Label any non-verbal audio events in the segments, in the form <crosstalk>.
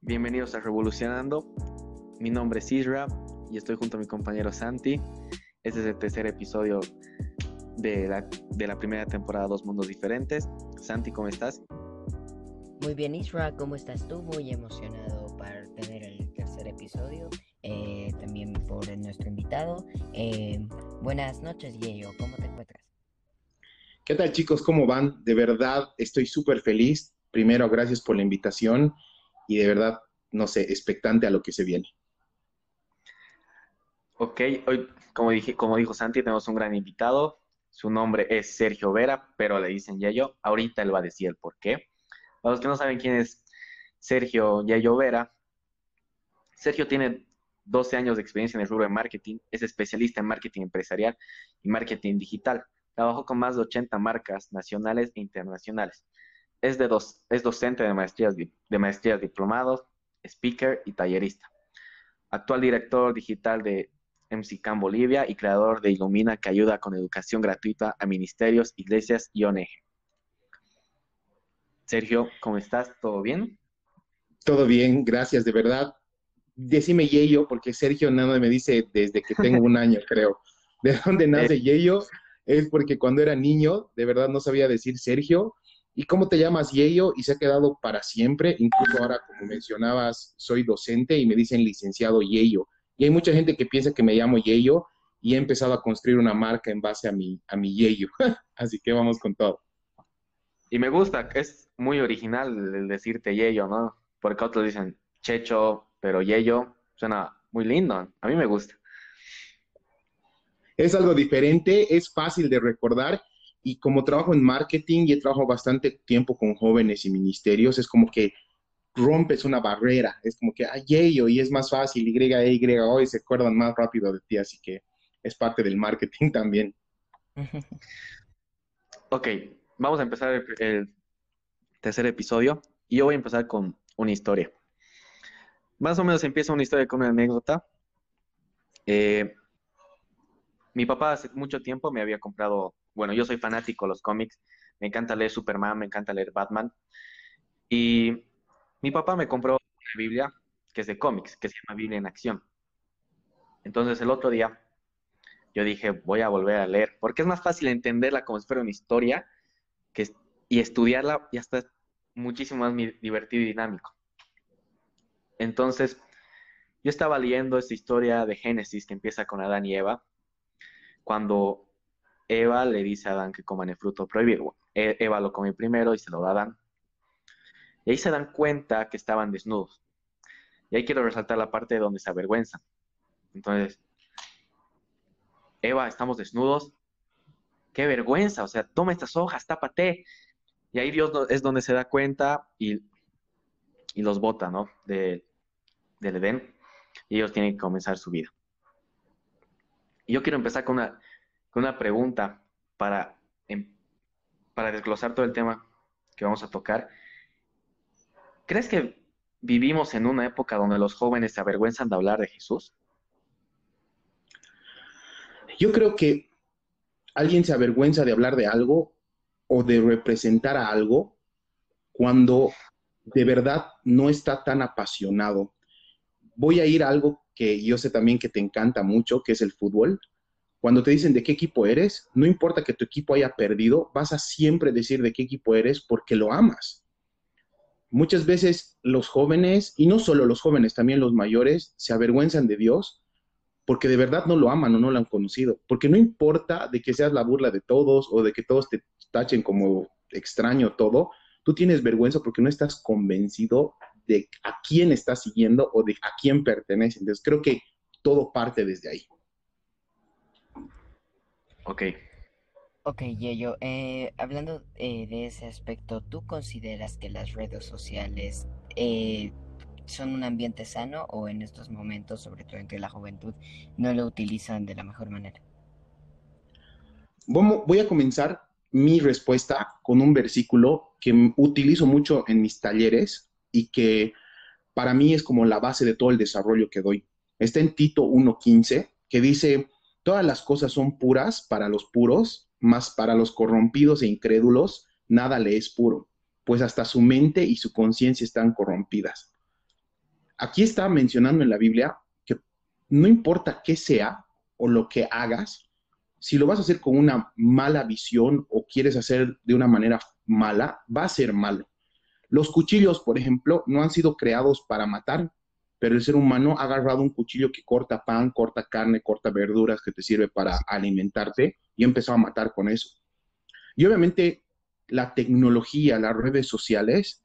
Bienvenidos a Revolucionando. Mi nombre es Isra y estoy junto a mi compañero Santi. Este es el tercer episodio de la, de la primera temporada Dos Mundos Diferentes. Santi, ¿cómo estás? Muy bien, Isra, ¿cómo estás tú? Muy emocionado para tener el tercer episodio. Eh, también por nuestro invitado. Eh, buenas noches, Yeyo, ¿cómo te encuentras? ¿Qué tal chicos? ¿Cómo van? De verdad estoy súper feliz. Primero, gracias por la invitación y de verdad, no sé, expectante a lo que se viene. Ok, hoy, como, dije, como dijo Santi, tenemos un gran invitado. Su nombre es Sergio Vera, pero le dicen Yayo. Ahorita él va a decir el por qué. Para los que no saben quién es Sergio Yayo Vera, Sergio tiene 12 años de experiencia en el rubro de marketing, es especialista en marketing empresarial y marketing digital. Trabajó con más de 80 marcas nacionales e internacionales. Es, de dos, es docente de maestrías, de maestrías diplomados, speaker y tallerista. Actual director digital de MCCAM Bolivia y creador de Ilumina que ayuda con educación gratuita a ministerios, iglesias y ONG. Sergio, ¿cómo estás? ¿Todo bien? Todo bien, gracias, de verdad. Decime Yeyo, porque Sergio nada me dice desde que tengo un año, <laughs> creo. ¿De dónde nace Yeyo? es porque cuando era niño, de verdad no sabía decir Sergio. ¿Y cómo te llamas Yeyo? Y se ha quedado para siempre. Incluso ahora, como mencionabas, soy docente y me dicen licenciado Yeyo. Y hay mucha gente que piensa que me llamo Yeyo y he empezado a construir una marca en base a mi, a mi Yeyo. <laughs> Así que vamos con todo. Y me gusta, es muy original el decirte Yeyo, ¿no? Porque otros dicen Checho, pero Yeyo suena muy lindo. A mí me gusta es algo diferente, es fácil de recordar y como trabajo en marketing y he trabajado bastante tiempo con jóvenes y ministerios, es como que rompes una barrera, es como que, ay, ello, y es más fácil, Y, Y, O, se acuerdan más rápido de ti, así que es parte del marketing <laughs> también. <laughs> Ok, vamos a empezar el, el tercer episodio y yo voy a empezar con una historia. Más o menos empieza una historia con una anécdota. Eh, mi papá hace mucho tiempo me había comprado, bueno, yo soy fanático de los cómics, me encanta leer Superman, me encanta leer Batman. Y mi papá me compró una Biblia que es de cómics, que se llama Biblia en Acción. Entonces el otro día yo dije, voy a volver a leer, porque es más fácil entenderla como si fuera una historia y estudiarla ya está muchísimo más divertido y dinámico. Entonces, yo estaba leyendo esta historia de Génesis que empieza con Adán y Eva, cuando Eva le dice a Adán que coman el fruto prohibido. E, Eva lo come primero y se lo da a Adán. Y ahí se dan cuenta que estaban desnudos. Y ahí quiero resaltar la parte donde se avergüenzan. Entonces, Eva, estamos desnudos. Qué vergüenza, o sea, toma estas hojas, tápate. Y ahí Dios es donde se da cuenta y, los bota, ¿no? del Edén. Y ellos tienen que comenzar su vida. Y yo quiero empezar con una, con una pregunta para, em, para desglosar todo el tema que vamos a tocar. ¿Crees que vivimos en una época donde los jóvenes se avergüenzan de hablar de Jesús? Yo creo que alguien se avergüenza de hablar de algo o de representar a algo cuando de verdad no está tan apasionado. Voy a ir a algo que yo sé también que te encanta mucho, que es el fútbol. Cuando te dicen de qué equipo eres, no importa que tu equipo haya perdido, vas a siempre decir de qué equipo eres porque lo amas. Muchas veces los jóvenes, y no solo los jóvenes, también los mayores, se avergüenzan de Dios porque de verdad no lo aman o no lo han conocido. Porque no importa de que seas la burla de todos o de que todos te tachen como extraño todo, tú tienes vergüenza porque no estás convencido de a quién estás siguiendo o de a quién pertenece. Entonces creo que todo parte desde ahí. Ok. Ok, Yeyo, eh, hablando eh, de ese aspecto, ¿tú consideras que las redes sociales eh, son un ambiente sano o en estos momentos, sobre todo entre la juventud, no lo utilizan de la mejor manera? Voy a comenzar mi respuesta con un versículo que utilizo mucho en mis talleres y que para mí es como la base de todo el desarrollo que doy. Está en Tito 1.15, que dice, todas las cosas son puras para los puros, mas para los corrompidos e incrédulos nada le es puro, pues hasta su mente y su conciencia están corrompidas. aquí está mencionando en la Biblia que no importa qué sea o lo que hagas, si lo vas a hacer con una mala visión o quieres hacer de una manera mala, va a ser malo. Los cuchillos, por ejemplo, no han sido creados para matar, pero el ser humano ha agarrado un cuchillo que corta pan, corta carne, corta verduras, que te sirve para alimentarte y ha empezado a matar con eso. Y obviamente la tecnología, las redes sociales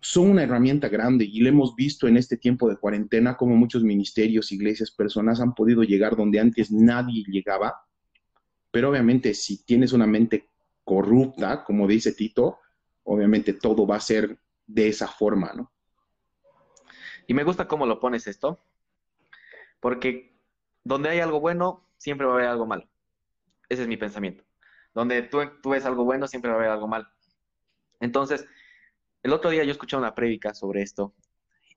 son una herramienta grande y lo hemos visto en este tiempo de cuarentena como muchos ministerios, iglesias, personas han podido llegar donde antes nadie llegaba. Pero obviamente si tienes una mente corrupta, como dice Tito, obviamente todo va a ser de esa forma, ¿no? Y me gusta cómo lo pones esto, porque donde hay algo bueno, siempre va a haber algo malo. Ese es mi pensamiento. Donde tú, tú ves algo bueno, siempre va a haber algo malo. Entonces, el otro día yo escuché una prédica sobre esto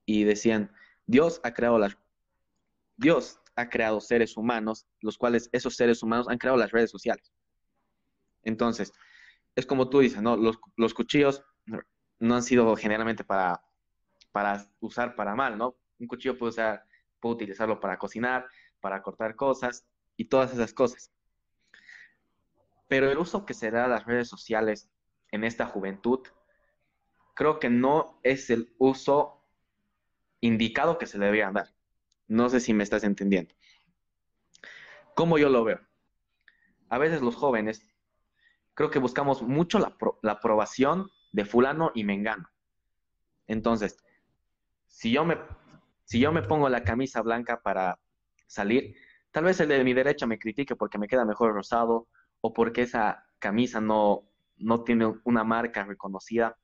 y decían, Dios ha creado las Dios ha creado seres humanos, los cuales esos seres humanos han creado las redes sociales. Entonces, es como tú dices, ¿no? Los, los cuchillos no han sido generalmente para para usar para mal, ¿no? Un cuchillo puede, usar, puede utilizarlo para cocinar, para cortar cosas y todas esas cosas. Pero el uso que se da a las redes sociales en esta juventud, creo que no es el uso indicado que se le debería dar. No sé si me estás entendiendo. ¿Cómo yo lo veo? A veces los jóvenes creo que buscamos mucho la, la aprobación de fulano y mengano. Entonces, si yo me, si yo me pongo la camisa blanca para salir, tal vez el de mi derecha me critique porque me queda mejor rosado o porque esa camisa no, no tiene una marca reconocida.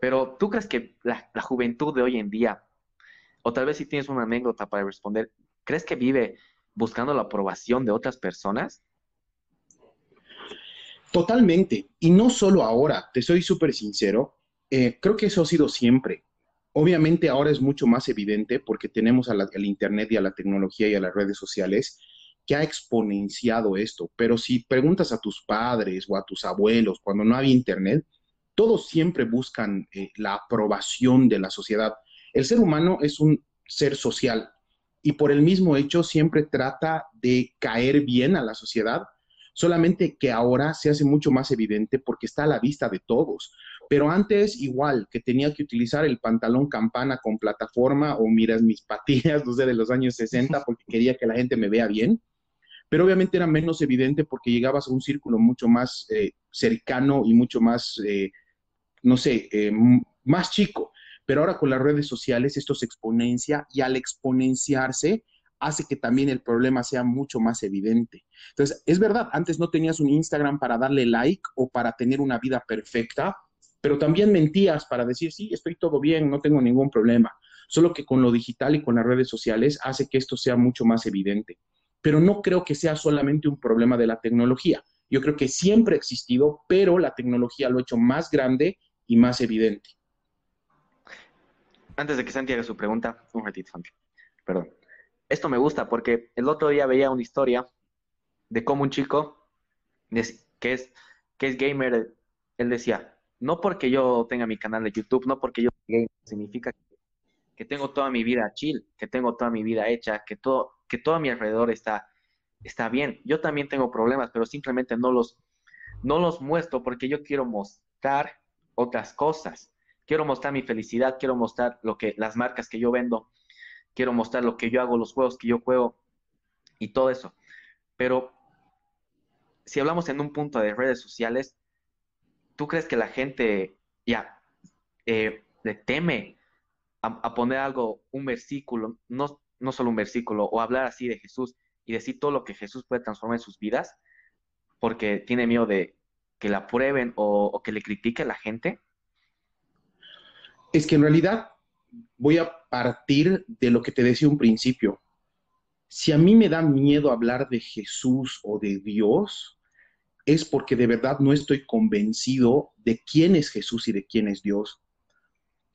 Pero tú crees que la, la, juventud de hoy en día, o tal vez si tienes una anécdota para responder, ¿crees que vive buscando la aprobación de otras personas? Totalmente. Y no solo ahora, te soy súper sincero, eh, creo que eso ha sido siempre. Obviamente ahora es mucho más evidente porque tenemos al Internet y a la tecnología y a las redes sociales que ha exponenciado esto. Pero si preguntas a tus padres o a tus abuelos cuando no había Internet, todos siempre buscan eh, la aprobación de la sociedad. El ser humano es un ser social y por el mismo hecho siempre trata de caer bien a la sociedad, solamente que ahora se hace mucho más evidente porque está a la vista de todos. Pero antes igual, que tenía que utilizar el pantalón campana con plataforma o miras mis patillas, <laughs> no sé, de los años 60 <laughs> porque quería que la gente me vea bien. Pero obviamente era menos evidente porque llegabas a un círculo mucho más eh, cercano y mucho más, eh, no sé, eh, más chico. Pero ahora con las redes sociales esto se exponencia y al exponenciarse hace que también el problema sea mucho más evidente. Entonces, es verdad, antes no tenías un Instagram para darle like o para tener una vida perfecta, pero también mentías para decir, sí, estoy todo bien, no tengo ningún problema. Solo que con lo digital y con las redes sociales hace que esto sea mucho más evidente. Pero no creo que sea solamente un problema de la tecnología. Yo creo que siempre ha existido, pero la tecnología lo ha hecho más grande y más evidente. Antes de que Santi haga su pregunta, un ratito, Santi. Perdón. Esto me gusta porque el otro día veía una historia de cómo un chico que es, que es gamer, él decía, no porque yo tenga mi canal de YouTube, no porque yo significa que tengo toda mi vida chill, que tengo toda mi vida hecha, que todo, que todo a mi alrededor está, está bien. Yo también tengo problemas, pero simplemente no los, no los muestro porque yo quiero mostrar otras cosas. Quiero mostrar mi felicidad, quiero mostrar lo que, las marcas que yo vendo, quiero mostrar lo que yo hago, los juegos que yo juego y todo eso. Pero si hablamos en un punto de redes sociales, ¿tú crees que la gente ya eh, le teme a, poner algo, un versículo, no, no solo un versículo, o hablar así de Jesús y decir todo lo que Jesús puede transformar en sus vidas, porque tiene miedo de que la prueben o, o que le critique la gente? Es que en realidad voy a partir de lo que te decía un principio. Si a mí me da miedo hablar de Jesús o de Dios, es porque de verdad no estoy convencido de quién es Jesús y de quién es Dios.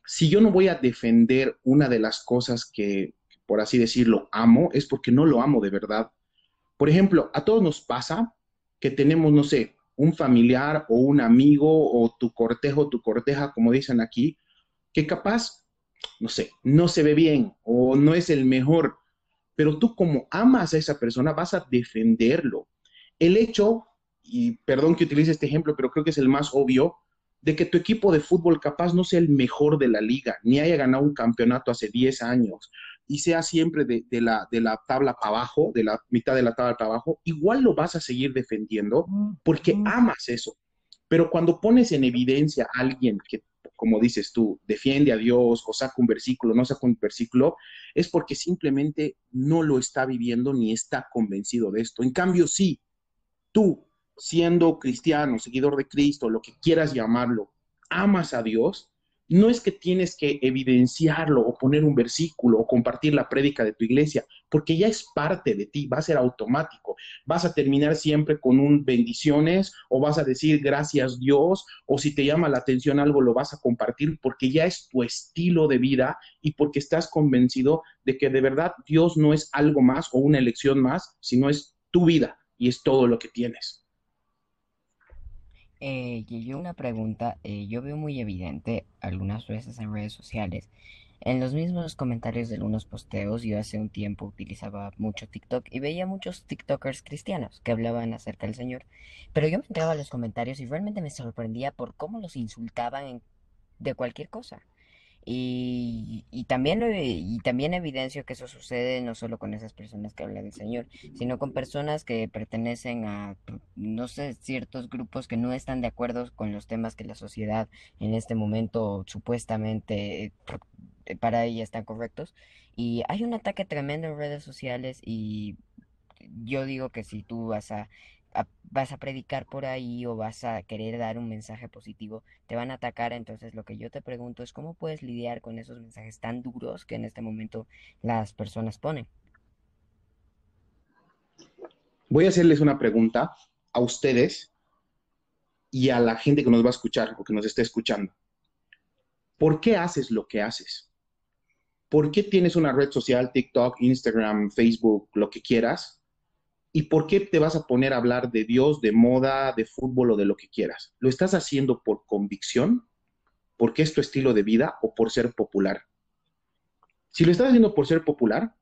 Si yo no voy a defender una de las cosas que, por así decirlo, amo, es porque no lo amo de verdad. Por ejemplo, a todos nos pasa que tenemos, no sé, un familiar o un amigo o tu cortejo, tu corteja, como dicen aquí, que capaz no sé, no se ve bien o no es el mejor, pero tú como amas a esa persona vas a defenderlo. El hecho, y perdón que utilice este ejemplo, pero creo que es el más obvio, de que tu equipo de fútbol capaz no sea el mejor de la liga, ni haya ganado un campeonato hace 10 años, y sea siempre de, la, de la tabla para abajo, de la mitad de la tabla para abajo, igual lo vas a seguir defendiendo porque amas eso. Pero cuando pones en evidencia a alguien que, como dices tú, defiende a Dios o saca un versículo, no saca un versículo, es porque simplemente no lo está viviendo ni está convencido de esto. En cambio, sí, tú, siendo cristiano, seguidor de Cristo, lo que quieras llamarlo, amas a Dios, no es que tienes que evidenciarlo o poner un versículo o compartir la prédica de tu iglesia, porque ya es parte de ti, va a ser automático. Vas a terminar siempre con un bendiciones o vas a decir gracias Dios o si te llama la atención algo lo vas a compartir porque ya es tu estilo de vida y porque estás convencido de que de verdad Dios no es algo más o una elección más, sino es tu vida y es todo lo que tienes. Eh, una pregunta, eh, yo veo muy evidente algunas veces en redes sociales, en los mismos comentarios de algunos posteos, yo hace un tiempo utilizaba mucho TikTok y veía muchos TikTokers cristianos que hablaban acerca del Señor, pero yo me entraba a los comentarios y realmente me sorprendía por cómo los insultaban de cualquier cosa. Y, y, también, también evidencio que eso sucede no solo con esas personas que hablan del Señor, sino con personas que pertenecen a, no sé, ciertos grupos que no están de acuerdo con los temas que la sociedad en este momento supuestamente eh, para ella están correctos. Y hay un ataque tremendo en redes sociales y yo digo que si tú vas a vas a predicar por ahí o vas a querer dar un mensaje positivo, te van a atacar. Entonces lo que yo te pregunto es cómo puedes lidiar con esos mensajes tan duros que en este momento las personas ponen. Voy a hacerles una pregunta a ustedes y a la gente que nos va a escuchar o que nos esté escuchando. ¿Por qué haces lo que haces? ¿Por qué tienes una red social, TikTok, Instagram, Facebook, lo que quieras? ¿Y por qué te vas a poner a hablar de Dios, de moda, de fútbol o de lo que quieras? ¿Lo estás haciendo por convicción? ¿Porque es tu estilo de vida o por ser popular? Si lo estás haciendo por ser popular,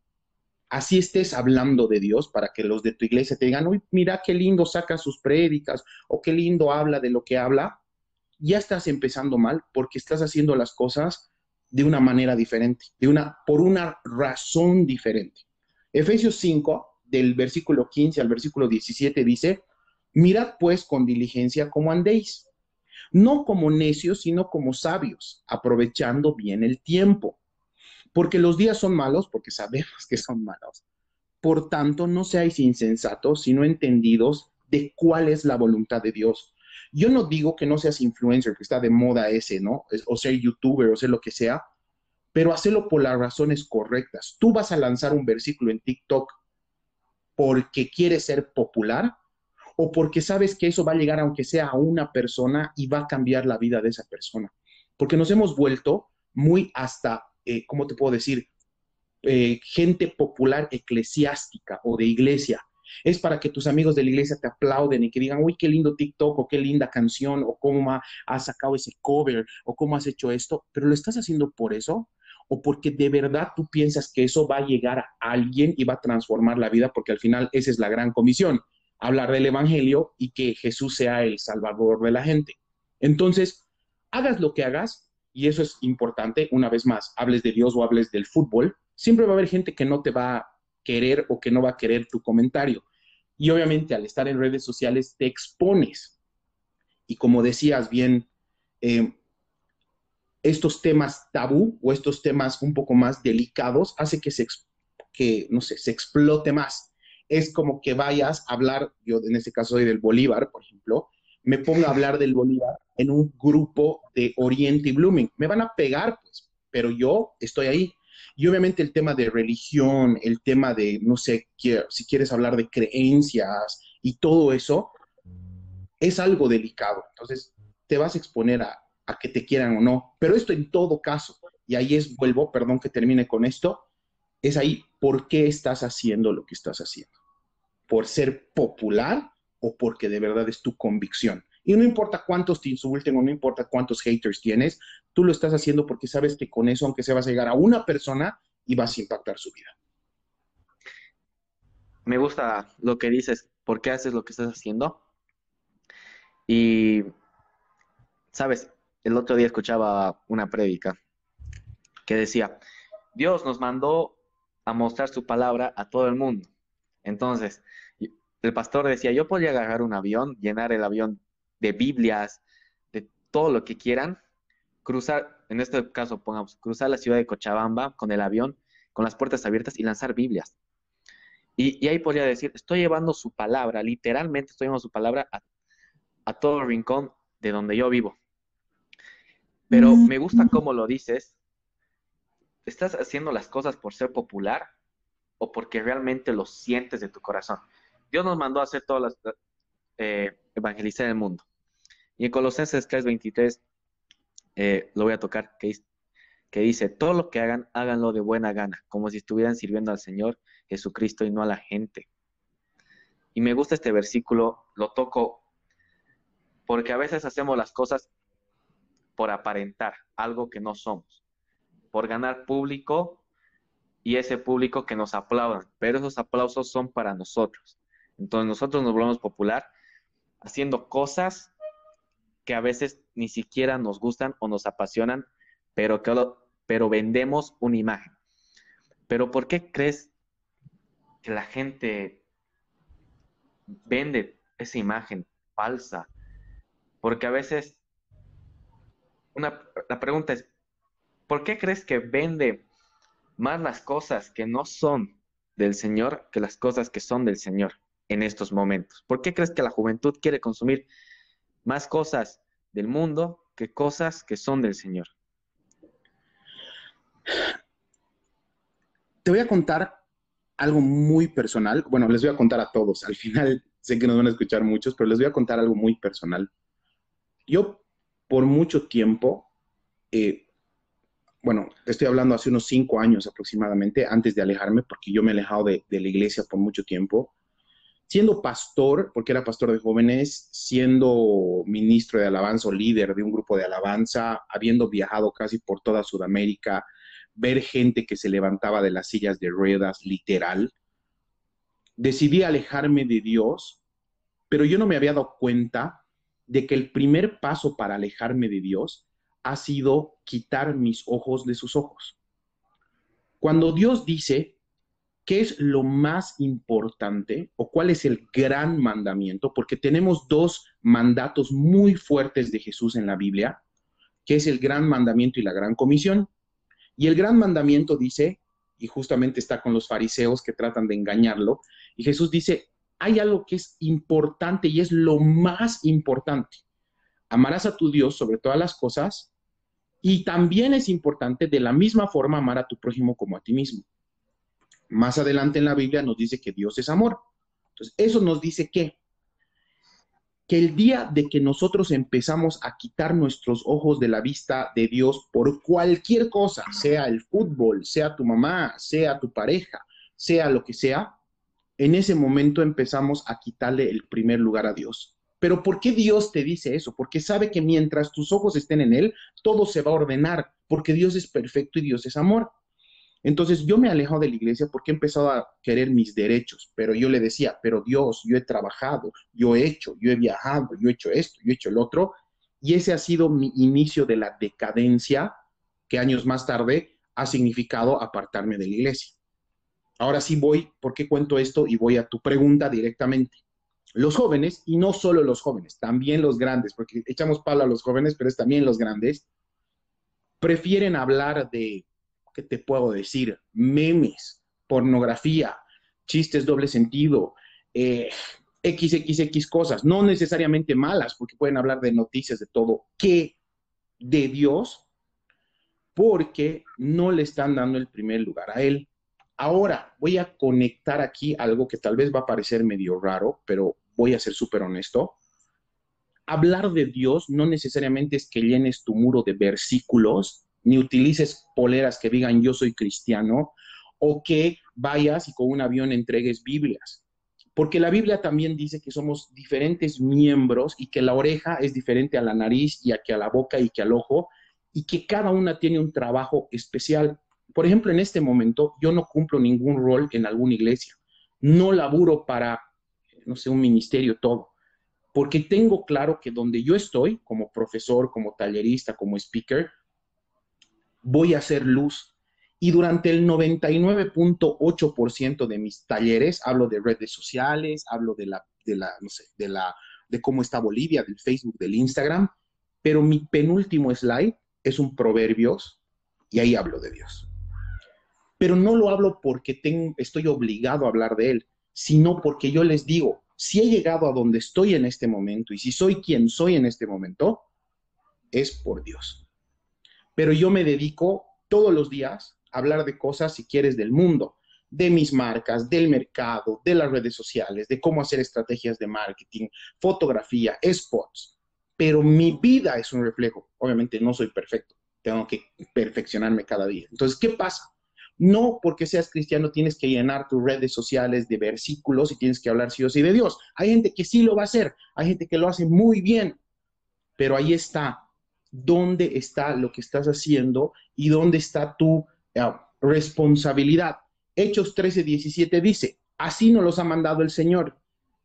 así estés hablando de Dios para que los de tu iglesia te digan, uy, mira qué lindo saca sus prédicas o qué lindo habla de lo que habla, ya estás empezando mal porque estás haciendo las cosas de una manera diferente, de una, por una razón diferente. Efesios 5 del versículo 15 al versículo 17 dice, mirad pues con diligencia cómo andéis, no como necios, sino como sabios, aprovechando bien el tiempo, porque los días son malos, porque sabemos que son malos. Por tanto, no seáis insensatos, sino entendidos de cuál es la voluntad de Dios. Yo no digo que no seas influencer, que está de moda ese, ¿no? O ser youtuber o ser lo que sea, pero hacelo por las razones correctas. Tú vas a lanzar un versículo en TikTok porque quieres ser popular o porque sabes que eso va a llegar aunque sea a una persona y va a cambiar la vida de esa persona. Porque nos hemos vuelto muy hasta, eh, ¿cómo te puedo decir? Eh, gente popular eclesiástica o de iglesia. Es para que tus amigos de la iglesia te aplauden y que digan, uy, qué lindo TikTok o qué linda canción o cómo has sacado ese cover o cómo has hecho esto, pero lo estás haciendo por eso o porque de verdad tú piensas que eso va a llegar a alguien y va a transformar la vida, porque al final esa es la gran comisión, hablar del Evangelio y que Jesús sea el salvador de la gente. Entonces, hagas lo que hagas, y eso es importante, una vez más, hables de Dios o hables del fútbol, siempre va a haber gente que no te va a querer o que no va a querer tu comentario. Y obviamente al estar en redes sociales te expones. Y como decías bien, eh, estos temas tabú o estos temas un poco más delicados hace que se, que, no sé, se explote más. Es como que vayas a hablar, yo en este caso soy del Bolívar, por ejemplo, me pongo a hablar del Bolívar en un grupo de Oriente y Blooming. Me van a pegar, pues, pero yo estoy ahí. Y obviamente el tema de religión, el tema de, no sé, si quieres hablar de creencias y todo eso, es algo delicado. Entonces, te vas a exponer a, a que te quieran o no. Pero esto en todo caso, y ahí es, vuelvo, perdón que termine con esto, es ahí, ¿por qué estás haciendo lo que estás haciendo? ¿Por ser popular o porque de verdad es tu convicción? Y no importa cuántos te insulten o no importa cuántos haters tienes, tú lo estás haciendo porque sabes que con eso, aunque se vas a llegar a una persona y vas a impactar su vida. Me gusta lo que dices, por qué haces lo que estás haciendo. Y, sabes, el otro día escuchaba una prédica que decía, Dios nos mandó a mostrar su palabra a todo el mundo. Entonces, el pastor decía, yo podría agarrar un avión, llenar el avión de Biblias, de todo lo que quieran, cruzar, en este caso pongamos, cruzar la ciudad de Cochabamba con el avión, con las puertas abiertas y lanzar Biblias. Y, ahí podría decir, estoy llevando su palabra, literalmente estoy llevando su palabra a, a todo rincón de donde yo vivo. Pero me gusta cómo lo dices. ¿Estás haciendo las cosas por ser popular o porque realmente lo sientes de tu corazón? Dios nos mandó a hacer todas las, eh, evangelizar el mundo. Y en Colosenses 3:23 eh, lo voy a tocar, que, que dice, todo lo que hagan, háganlo de buena gana, como si estuvieran sirviendo al Señor Jesucristo y no a la gente. Y me gusta este versículo, lo toco porque a veces hacemos las cosas por aparentar algo que no somos, por ganar público y ese público que nos aplaudan, pero esos aplausos son para nosotros. Entonces nosotros nos volvemos popular haciendo cosas que a veces ni siquiera nos gustan o nos apasionan, pero, que, pero vendemos una imagen. Pero ¿por qué crees que la gente vende esa imagen falsa? Porque a veces, una, la pregunta es, ¿por qué crees que vende más las cosas que no son del Señor que las cosas que son del Señor? en estos momentos? ¿Por qué crees que la juventud quiere consumir más cosas del mundo que cosas que son del Señor? Te voy a contar algo muy personal. Bueno, les voy a contar a todos. Al final <laughs> sé que nos van a escuchar muchos, pero les voy a contar algo muy personal. Yo por mucho tiempo, eh, bueno, estoy hablando hace unos cinco años aproximadamente, antes de alejarme, porque yo me he alejado de, de la iglesia por mucho tiempo, siendo pastor, porque era pastor de jóvenes, siendo ministro de alabanza o líder de un grupo de alabanza, habiendo viajado casi por toda Sudamérica, ver gente que se levantaba de las sillas de ruedas, literal, decidí alejarme de Dios, pero yo no me había dado cuenta de que el primer paso para alejarme de Dios ha sido quitar mis ojos de sus ojos. Cuando Dios dice, ¿qué es lo más importante o cuál es el gran mandamiento? Porque tenemos dos mandatos muy fuertes de Jesús en la Biblia, que es el gran mandamiento y la gran comisión. Y el gran mandamiento dice, y justamente está con los fariseos que tratan de engañarlo, y Jesús dice, hay algo que es importante y es lo más importante. Amarás a tu Dios sobre todas las cosas y también es importante de la misma forma amar a tu prójimo como a ti mismo. Más adelante en la Biblia nos dice que Dios es amor. Entonces, eso nos dice que que el día de que nosotros empezamos a quitar nuestros ojos de la vista de Dios por cualquier cosa, sea el fútbol, sea tu mamá, sea tu pareja, sea lo que sea, en ese momento empezamos a quitarle el primer lugar a Dios. Pero ¿por qué Dios te dice eso? Porque sabe que mientras tus ojos estén en Él, todo se va a ordenar, porque Dios es perfecto y Dios es amor. Entonces yo me he alejado de la iglesia porque he empezado a querer mis derechos, pero yo le decía, pero Dios, yo he trabajado, yo he hecho, yo he viajado, yo he hecho esto, yo he hecho el otro, y ese ha sido mi inicio de la decadencia que años más tarde ha significado apartarme de la iglesia. Ahora sí voy, ¿por qué cuento esto? Y voy a tu pregunta directamente. Los jóvenes, y no solo los jóvenes, también los grandes, porque echamos palo a los jóvenes, pero es también los grandes, prefieren hablar de ¿qué te puedo decir? Memes, pornografía, chistes doble sentido, XXX eh, cosas, no necesariamente malas, porque pueden hablar de noticias de todo, que de Dios, porque no le están dando el primer lugar a Él. Ahora voy a conectar aquí algo que tal vez va a parecer medio raro, pero voy a ser súper honesto. Hablar de Dios no necesariamente es que llenes tu muro de versículos ni utilices poleras que digan yo soy cristiano, o que vayas y con un avión entregues Biblias. porque la Biblia también dice que somos diferentes miembros y que la oreja es diferente a la nariz y a que a la boca y que al ojo y que cada una tiene un trabajo especial. Por ejemplo, en este momento yo no cumplo ningún rol en alguna iglesia. No laburo para, no sé, un ministerio todo, porque tengo claro que donde yo estoy, como profesor, como tallerista, como speaker, voy a hacer luz y durante el 99.8% de mis talleres, hablo de redes sociales, hablo de la, de la, no sé, de la, de cómo está Bolivia, del Facebook, del Instagram, pero mi penúltimo slide es un proverbios y ahí hablo de Dios. Pero no lo hablo porque tengo, estoy obligado a hablar de él, sino porque yo les digo, si he llegado a donde estoy en este momento y si soy quien soy en este momento, es por Dios. Pero yo me dedico todos los días hablar de cosas, si quieres, del mundo, de mis marcas, del mercado, de las redes sociales, de cómo hacer estrategias de marketing, fotografía, spots. Pero mi vida es un reflejo. Obviamente no soy perfecto, tengo que perfeccionarme cada día. Entonces, ¿qué pasa? No porque seas cristiano tienes que llenar tus redes sociales de versículos y tienes que hablar sí o sí de Dios. Hay gente que sí lo va a hacer, hay gente que lo hace muy bien, pero ahí está. ¿Dónde está lo que estás haciendo y dónde está tu responsabilidad. Hechos 13, 17 dice, así nos los ha mandado el Señor.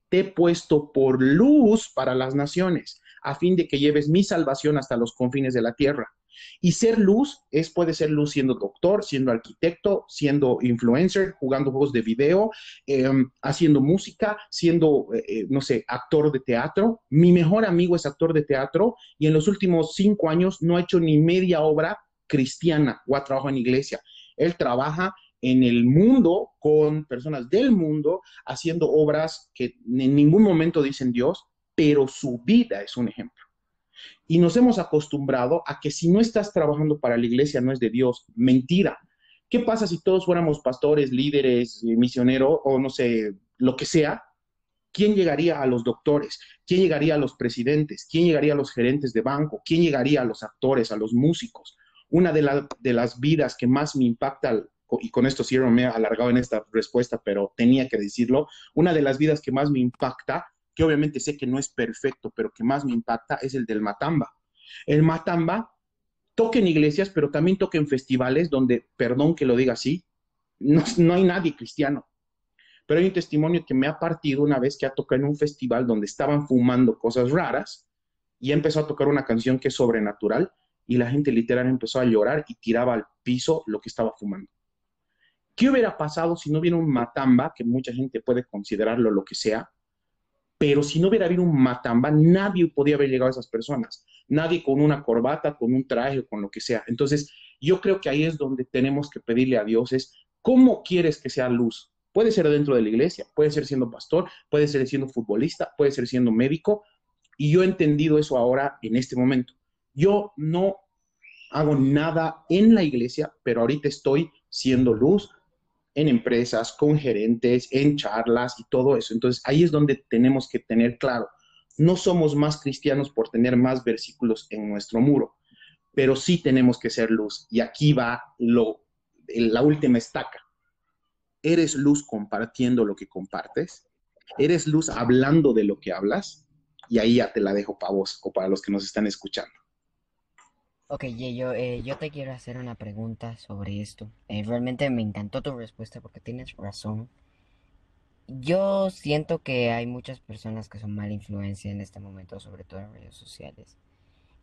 Te he puesto por luz para las naciones, a fin de que lleves mi salvación hasta los confines de la tierra. Y ser luz es, puede ser luz siendo doctor, siendo arquitecto, siendo influencer, jugando juegos de video, em, haciendo música, siendo, eh, eh, no sé, actor de teatro. Mi mejor amigo es actor de teatro y en los últimos cinco años no ha hecho ni media obra cristiana o ha trabajado en iglesia. Él trabaja en el mundo con personas del mundo haciendo obras que en ningún momento dicen Dios, pero su vida es un ejemplo. Y nos hemos acostumbrado a que si no estás trabajando para la iglesia no es de Dios. Mentira. ¿Qué pasa si todos fuéramos pastores, líderes, misioneros o no sé, lo que sea? ¿Quién llegaría a los doctores? ¿Quién llegaría a los presidentes? ¿Quién llegaría a los gerentes de banco? ¿Quién llegaría a los actores, a los músicos? Una de, de las vidas que más me impacta, y con esto cierro, me he alargado en esta respuesta, pero tenía que decirlo, una de las vidas que más me impacta, que obviamente sé que no es perfecto, pero que más me impacta, es el del Matamba. El Matamba toca en iglesias, pero también toca en festivales donde, perdón que lo diga así, no, no hay nadie cristiano. Pero hay un testimonio que me ha partido una vez que ha tocado en un festival donde estaban fumando cosas raras y empezó a tocar una canción que es sobrenatural y la gente literal empezó a llorar y tiraba al piso lo que estaba fumando. ¿Qué hubiera pasado si no hubiera un matamba, que mucha gente puede considerarlo lo que sea, pero si no hubiera habido un matamba, nadie podía haber llegado a esas personas. Nadie con una corbata, con un traje, con lo que sea. Entonces, yo creo que ahí es donde tenemos que pedirle a Dios es, ¿cómo quieres que sea luz? Puede ser dentro de la iglesia, puede ser siendo pastor, puede ser siendo futbolista, puede ser siendo médico. Y yo he entendido eso ahora en este momento. Yo no hago nada en la iglesia, pero ahorita estoy siendo luz en empresas, con gerentes, en charlas y todo eso. Entonces ahí es donde tenemos que tener claro, no somos más cristianos por tener más versículos en nuestro muro, pero sí tenemos que ser luz. Y aquí va lo, la última estaca. ¿Eres luz compartiendo lo que compartes? ¿Eres luz hablando de lo que hablas? Y ahí ya te la dejo para vos o para los que nos están escuchando. Ok, Yeyo, eh, yo te quiero hacer una pregunta sobre esto. Eh, realmente me encantó tu respuesta porque tienes razón. Yo siento que hay muchas personas que son mala influencia en este momento, sobre todo en redes sociales.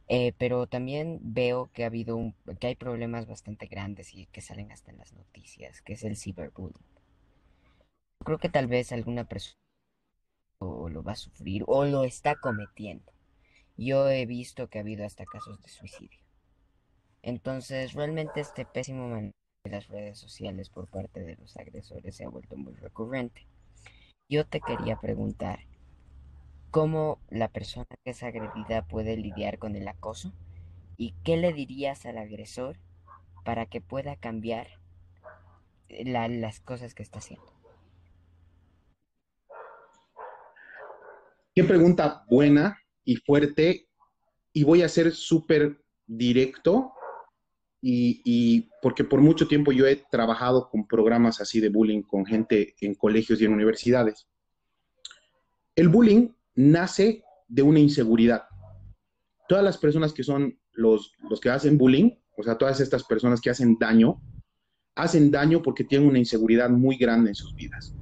Eh, pero también veo que ha habido un, que hay problemas bastante grandes y que salen hasta en las noticias, que es el ciberbullying. Creo que tal vez alguna persona lo va a sufrir o lo está cometiendo. Yo he visto que ha habido hasta casos de suicidio. Entonces, realmente este pésimo manejo de las redes sociales por parte de los agresores se ha vuelto muy recurrente. Yo te quería preguntar, ¿cómo la persona que es agredida puede lidiar con el acoso? ¿Y qué le dirías al agresor para que pueda cambiar las cosas que está haciendo? Qué pregunta buena y fuerte. Y voy a ser súper directo y, porque por mucho tiempo yo he trabajado con programas así de bullying con gente en colegios y en universidades. El bullying nace de una inseguridad. Todas las personas que son los, los que hacen bullying, o sea, todas estas personas que hacen daño, hacen daño porque tienen una inseguridad muy grande en sus vidas.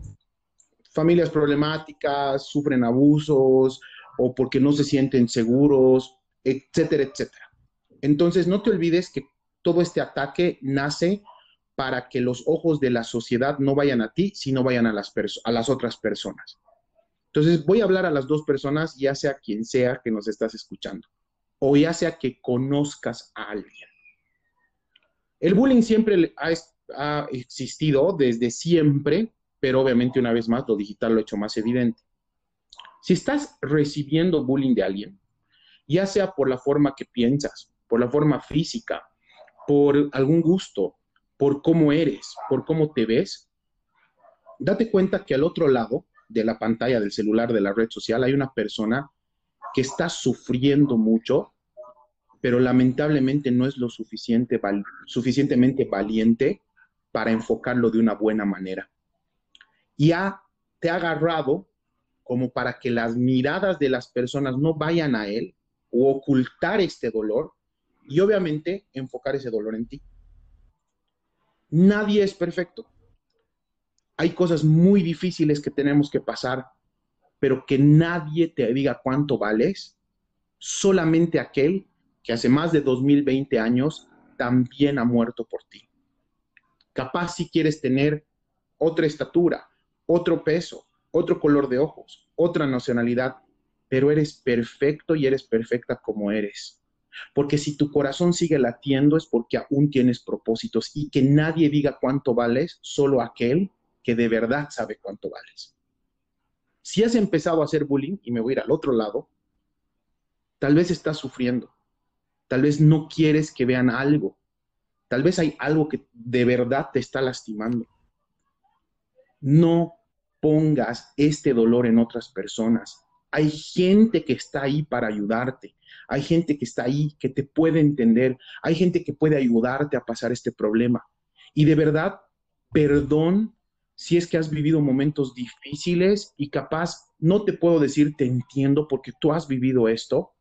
Familias problemáticas, sufren abusos o porque no se sienten seguros, etcétera, etcétera. Entonces, no te olvides que todo este ataque nace para que los ojos de la sociedad no vayan a ti, sino vayan a las, otras personas. Entonces, voy a hablar a las dos personas, ya sea quien sea que nos estás escuchando, o ya sea que conozcas a alguien. El bullying siempre ha, ha existido desde siempre, pero obviamente una vez más lo digital lo ha hecho más evidente. Si estás recibiendo bullying de alguien, ya sea por la forma que piensas, por la forma física, por algún gusto, por cómo eres, por cómo te ves, date cuenta que al otro lado de la pantalla del celular de la red social hay una persona que está sufriendo mucho, pero lamentablemente no es lo suficiente, suficientemente valiente para enfocarlo de una buena manera. Y ha, te ha agarrado como para que las miradas de las personas no vayan a él o ocultar este dolor y obviamente enfocar ese dolor en ti. Nadie es perfecto hay cosas muy difíciles que tenemos que pasar, pero que nadie te diga cuánto vales, solamente aquel que hace más de 2020 años también ha muerto por ti. Capaz si quieres tener otra estatura, otro peso, otro color de ojos, otra nacionalidad, pero eres perfecto y eres perfecta como eres. Porque si tu corazón sigue latiendo es porque aún tienes propósitos y que nadie diga cuánto vales, solo aquel que de verdad sabe cuánto vales. Si has empezado a hacer bullying, y me voy a ir al otro lado, tal vez estás sufriendo, tal vez no quieres que vean algo, tal vez hay algo que de verdad te está lastimando. No pongas este dolor en otras personas. Hay gente que está ahí para ayudarte. Hay gente que está ahí que te puede entender. Hay gente que puede ayudarte a pasar este problema. Y de verdad, perdón si es que has vivido momentos difíciles y capaz, no te puedo decir te entiendo porque tú has vivido esto,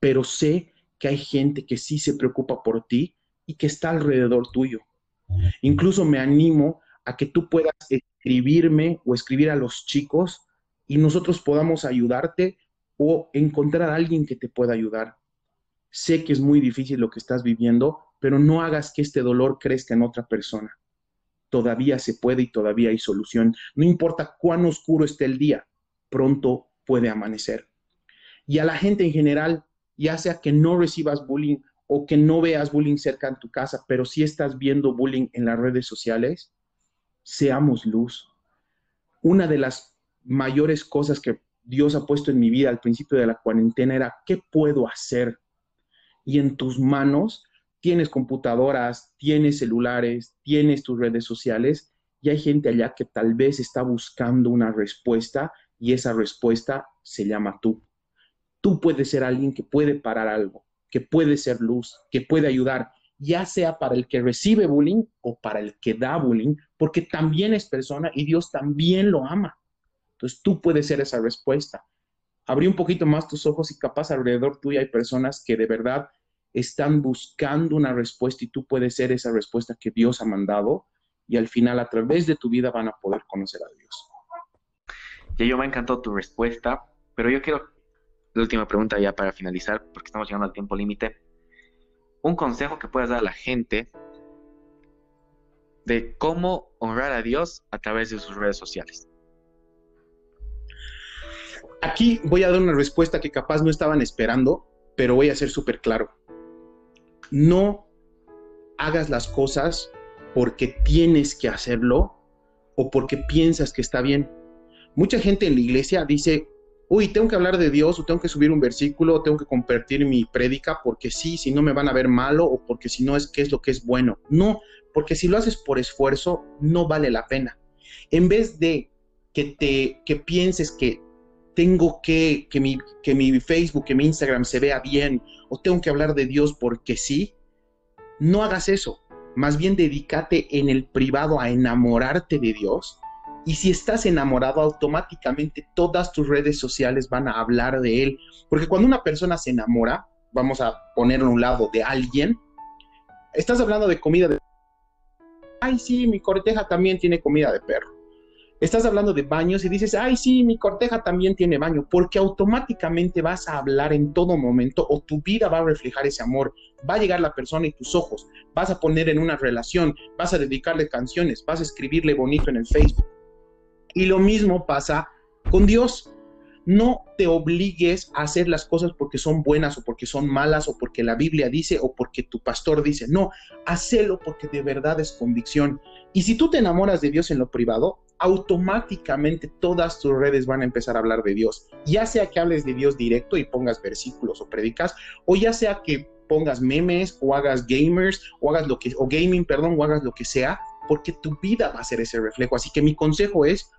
pero sé que hay gente que sí se preocupa por ti y que está alrededor tuyo. Incluso me animo a que tú puedas escribirme o escribir a los chicos y nosotros podamos ayudarte o encontrar a alguien que te pueda ayudar. Sé que es muy difícil lo que estás viviendo, pero no hagas que este dolor crezca en otra persona todavía se puede y todavía hay solución. No importa cuán oscuro esté el día, pronto puede amanecer. Y a la gente en general, ya sea que no recibas bullying o que no veas bullying cerca en tu casa, pero si estás viendo bullying en las redes sociales, seamos luz. Una de las mayores cosas que Dios ha puesto en mi vida al principio de la cuarentena era, ¿qué puedo hacer? Y en tus manos tienes computadoras, tienes celulares, tienes tus redes sociales y hay gente allá que tal vez está buscando una respuesta y esa respuesta se llama tú. Tú puedes ser alguien que puede parar algo, que puede ser luz, que puede ayudar, ya sea para el que recibe bullying o para el que da bullying, porque también es persona y Dios también lo ama. Entonces tú puedes ser esa respuesta. Abrí un poquito más tus ojos y capaz alrededor tuyo hay personas que de verdad están buscando una respuesta y tú puedes ser esa respuesta que Dios ha mandado y al final a través de tu vida van a poder conocer a Dios. Y yo me encantó tu respuesta, pero yo quiero la última pregunta ya para finalizar, porque estamos llegando al tiempo límite. Un consejo que puedas dar a la gente de cómo honrar a Dios a través de sus redes sociales. Aquí voy a dar una respuesta que capaz no estaban esperando, pero voy a ser súper claro no hagas las cosas porque tienes que hacerlo o porque piensas que está bien. Mucha gente en la iglesia dice, uy, tengo que hablar de Dios o tengo que subir un versículo o tengo que compartir mi prédica porque sí, si no me van a ver malo o porque si no es qué es lo que es bueno. No, porque si lo haces por esfuerzo, no vale la pena. En vez de que te que pienses que tengo que que mi, que mi Facebook, que mi Instagram se vea bien o tengo que hablar de Dios porque sí, no hagas eso. Más bien dedícate en el privado a enamorarte de Dios Y si estás enamorado, automáticamente todas tus redes sociales van a hablar de él. Porque cuando una persona se enamora, vamos a ponerlo a un lado de alguien, estás hablando de comida de... Ay, sí, mi corteja también tiene comida de perro. Estás hablando de baños y dices, ay, sí, mi corteja también tiene baño, porque automáticamente vas a hablar en todo momento o tu vida va a reflejar ese amor. Va a llegar la persona y tus ojos, vas a poner en una relación, vas a dedicarle canciones, vas a escribirle bonito en el Facebook. Y lo mismo pasa con Dios. No te obligues a hacer las cosas porque son buenas o porque son malas o porque la Biblia dice o porque tu pastor dice. No, hacelo porque de verdad es convicción. Y si tú te enamoras de Dios en lo privado, automáticamente todas tus redes van a empezar a hablar de Dios. Ya sea que hables de Dios directo y pongas versículos o predicas, o ya sea que pongas memes o hagas gamers o hagas lo que o gaming, perdón, o hagas lo que sea, porque tu vida va a ser ese reflejo. Así que mi consejo es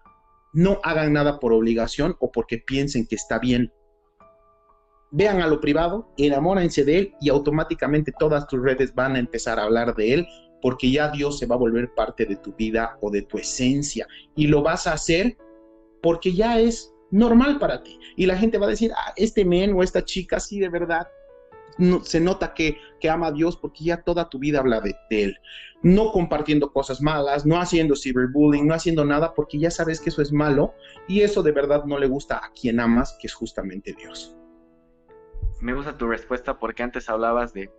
no hagan nada por obligación o porque piensen que está bien. Vean a lo privado, enamórense de él y automáticamente todas tus redes van a empezar a hablar de él porque ya Dios se va a volver parte de tu vida o de tu esencia y lo vas a hacer porque ya es normal para ti. Y la gente va a decir, ah, este men o esta chica sí de verdad no, se nota que, ama a Dios porque ya toda tu vida habla de, Él. No compartiendo cosas malas, no haciendo cyberbullying, no haciendo nada porque ya sabes que eso es malo y eso de verdad no le gusta a quien amas, que es justamente Dios. Me gusta tu respuesta porque antes hablabas de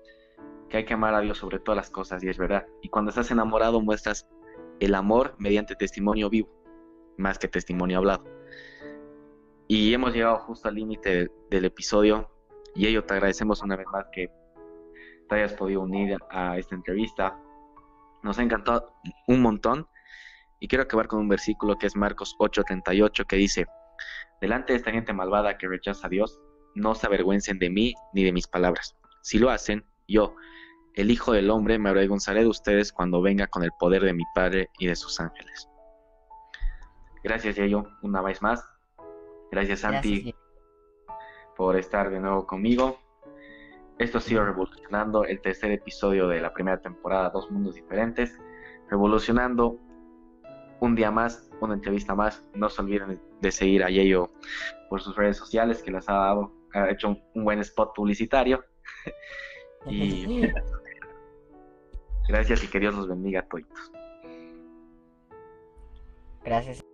que hay que amar a Dios sobre todas las cosas y es verdad. Y cuando estás enamorado muestras el amor mediante testimonio vivo, más que testimonio hablado. Y hemos llegado justo al límite del episodio y ello te agradecemos una vez más que te hayas podido unir a esta entrevista. Nos ha encantado un montón y quiero acabar con un versículo que es Marcos 8:38 que dice, delante de esta gente malvada que rechaza a Dios, no se avergüencen de mí ni de mis palabras. Si lo hacen, yo, el Hijo del Hombre, me avergonzaré de ustedes cuando venga con el poder de mi Padre y de sus ángeles. Gracias, Yayo, una vez más. Gracias, Santi por estar de nuevo conmigo. Esto ha sido Revolucionando, el tercer episodio de la primera temporada, Dos Mundos Diferentes. Revolucionando un día más, una entrevista más. No se olviden de seguir a Yeyo por sus redes sociales, que les ha dado, ha hecho un, buen spot publicitario. Y gracias y que Dios los bendiga a todos. Gracias.